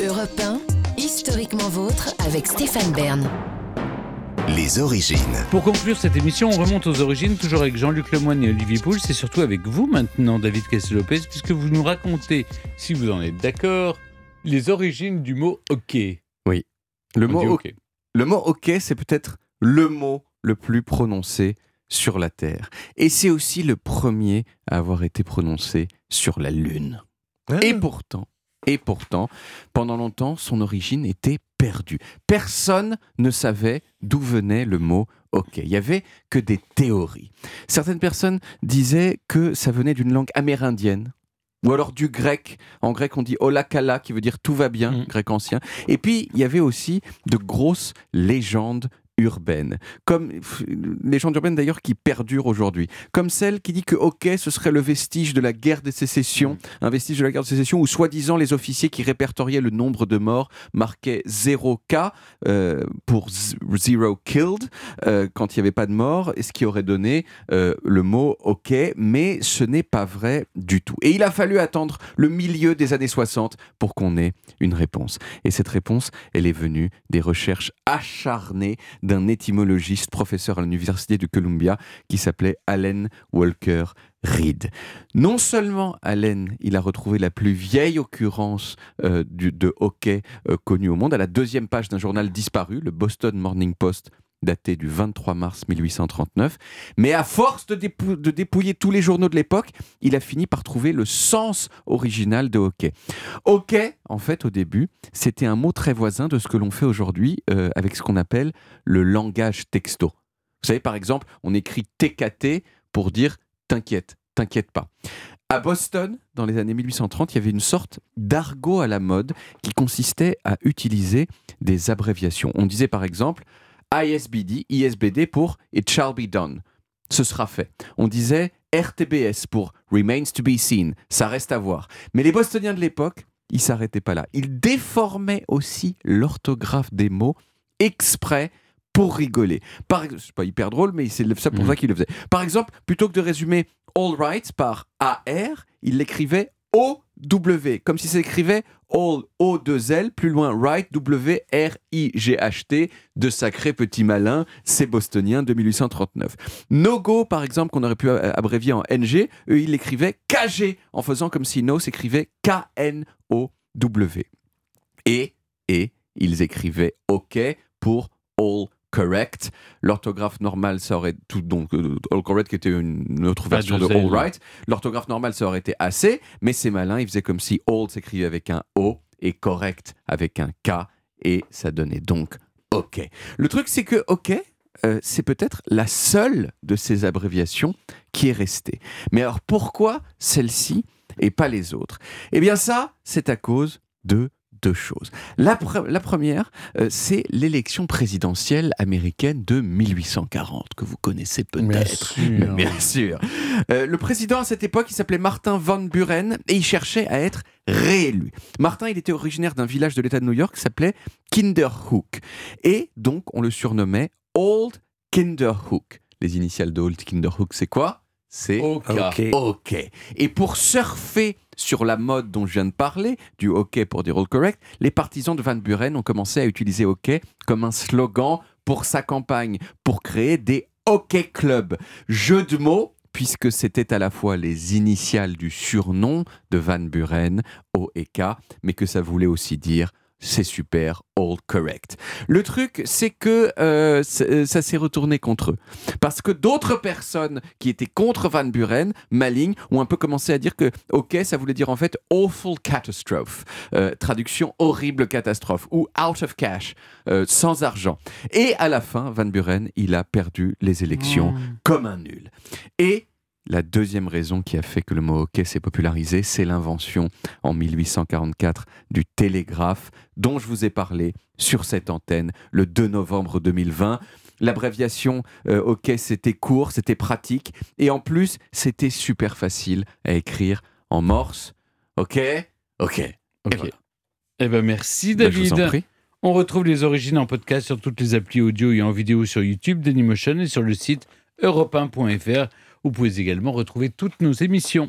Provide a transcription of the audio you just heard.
Europe 1, historiquement vôtre avec Stéphane Bern. Les origines. Pour conclure cette émission, on remonte aux origines, toujours avec Jean-Luc Lemoyne et Olivier Pouls, c'est surtout avec vous maintenant, David Castel-Lopez, puisque vous nous racontez, si vous en êtes d'accord, les origines du mot hockey. Oui. Le On mot, hockey. le mot hockey, c'est peut-être le mot le plus prononcé sur la Terre. Et c'est aussi le premier à avoir été prononcé sur la Lune. Et pourtant, et pourtant, pendant longtemps, son origine était perdue. Personne ne savait d'où venait le mot hockey. Il y avait que des théories. Certaines personnes disaient que ça venait d'une langue amérindienne. Ou alors du grec. En grec, on dit olakala, qui veut dire tout va bien, Mm. grec ancien. Et puis, il y avait aussi de grosses légendes urbaines, comme pff, légendes urbaines d'ailleurs qui perdurent aujourd'hui, comme celle qui dit que hockey ce serait le vestige de la guerre des sécessions, un vestige de la guerre de sécession où soi-disant les officiers qui répertoriaient le nombre de morts marquaient 0K euh, pour zero killed euh, quand il n'y avait pas de mort, et ce qui aurait donné euh, le mot hockey, mais ce n'est pas vrai du tout. Et il a fallu attendre le milieu des années 60 pour qu'on ait une réponse. Et cette réponse, elle est venue des recherches acharnées d'un étymologiste, professeur à l'université de Columbia, qui s'appelait Allen Walker Reed. Non seulement Allen, il a retrouvé la plus vieille occurrence euh, de hockey euh, connue au monde, à la deuxième page d'un journal disparu, le Boston Morning Post, daté du 23 mars 1839. Mais à force de, dépou- de dépouiller tous les journaux de l'époque, il a fini par trouver le sens original de hockey. Hockey, en fait, au début, c'était un mot très voisin de ce que l'on fait aujourd'hui euh, avec ce qu'on appelle le langage texto. Vous savez, par exemple, on écrit TKT pour dire t'inquiète, t'inquiète pas. À Boston, dans les années 1830, il y avait une sorte d'argot à la mode qui consistait à utiliser des abréviations. On disait par exemple ISBD, ISBD pour It shall be done. Ce sera fait. On disait RTBS pour Remains to be seen. Ça reste à voir. Mais les Bostoniens de l'époque, ils s'arrêtaient pas là. Ils déformaient aussi l'orthographe des mots exprès pour rigoler. Par c'est pas hyper drôle, mais c'est ça pour Mhm. ça qu'ils le faisaient. Par exemple, plutôt que de résumer All Right par AR, il l'écrivait OW, comme si s'écrivait All O2L, plus loin Right W-R-I-G-H-T, de sacrés petits malins, ces bostoniens de 1839. No Go, par exemple, qu'on aurait pu abrévier en NG, eux, ils l'écrivaient KG, en faisant comme si No s'écrivait K-N-O-W. Et, et, ils écrivaient OK pour All Correct. L'orthographe normale, ça aurait tout donc euh, All Correct qui était une autre version de. All Right. L'orthographe normale, ça aurait été assez, mais ces malins, ils faisaient comme si All s'écrivait avec un O et Correct avec un K, et ça donnait donc OK. Le truc, c'est que OK, euh, c'est peut-être la seule de ces abréviations qui est restée. Mais alors pourquoi celle-ci et pas les autres? Eh bien ça, c'est à cause de deux choses. La, pre- la première, euh, c'est l'élection présidentielle américaine de 1840, que vous connaissez peut-être. Bien sûr. Euh, le président à cette époque, il s'appelait Martin Van Buren et il cherchait à être réélu. Martin, il était originaire d'un village de l'État de New York qui s'appelait Kinderhook. Et donc, on le surnommait Old Kinderhook. Les initiales de Old Kinderhook, c'est quoi? C'est OK. OK. Et pour surfer sur la mode dont je viens de parler, du hockey pour dire all correct, les partisans de Van Buren ont commencé à utiliser hockey comme un slogan pour sa campagne, pour créer des hockey clubs. Jeu de mots, puisque c'était à la fois les initiales du surnom de Van Buren, O et K, mais que ça voulait aussi dire c'est super, all correct. Le truc, c'est que euh, euh, ça s'est retourné contre eux. Parce que d'autres personnes qui étaient contre Van Buren, malignes, ont un peu commencé à dire que, ok, ça voulait dire en fait awful catastrophe, Euh, traduction horrible catastrophe, ou out of cash, euh, sans argent. Et à la fin, Van Buren, il a perdu les élections comme un nul. Et la deuxième raison qui a fait que le mot hockey s'est popularisé, c'est l'invention en 1844 du télégraphe dont je vous ai parlé sur cette antenne le 2 novembre 2020. L'abréviation euh, hockey, c'était court, c'était pratique et en plus, c'était super facile à écrire en morse. Ok? Ok. Et Ok. voilà. Eh ben merci Ben, je vous David. en prie. On retrouve les origines en podcast sur toutes les applis audio et en vidéo sur YouTube, Dailymotion et sur le site europe1.fr. Vous pouvez également retrouver toutes nos émissions.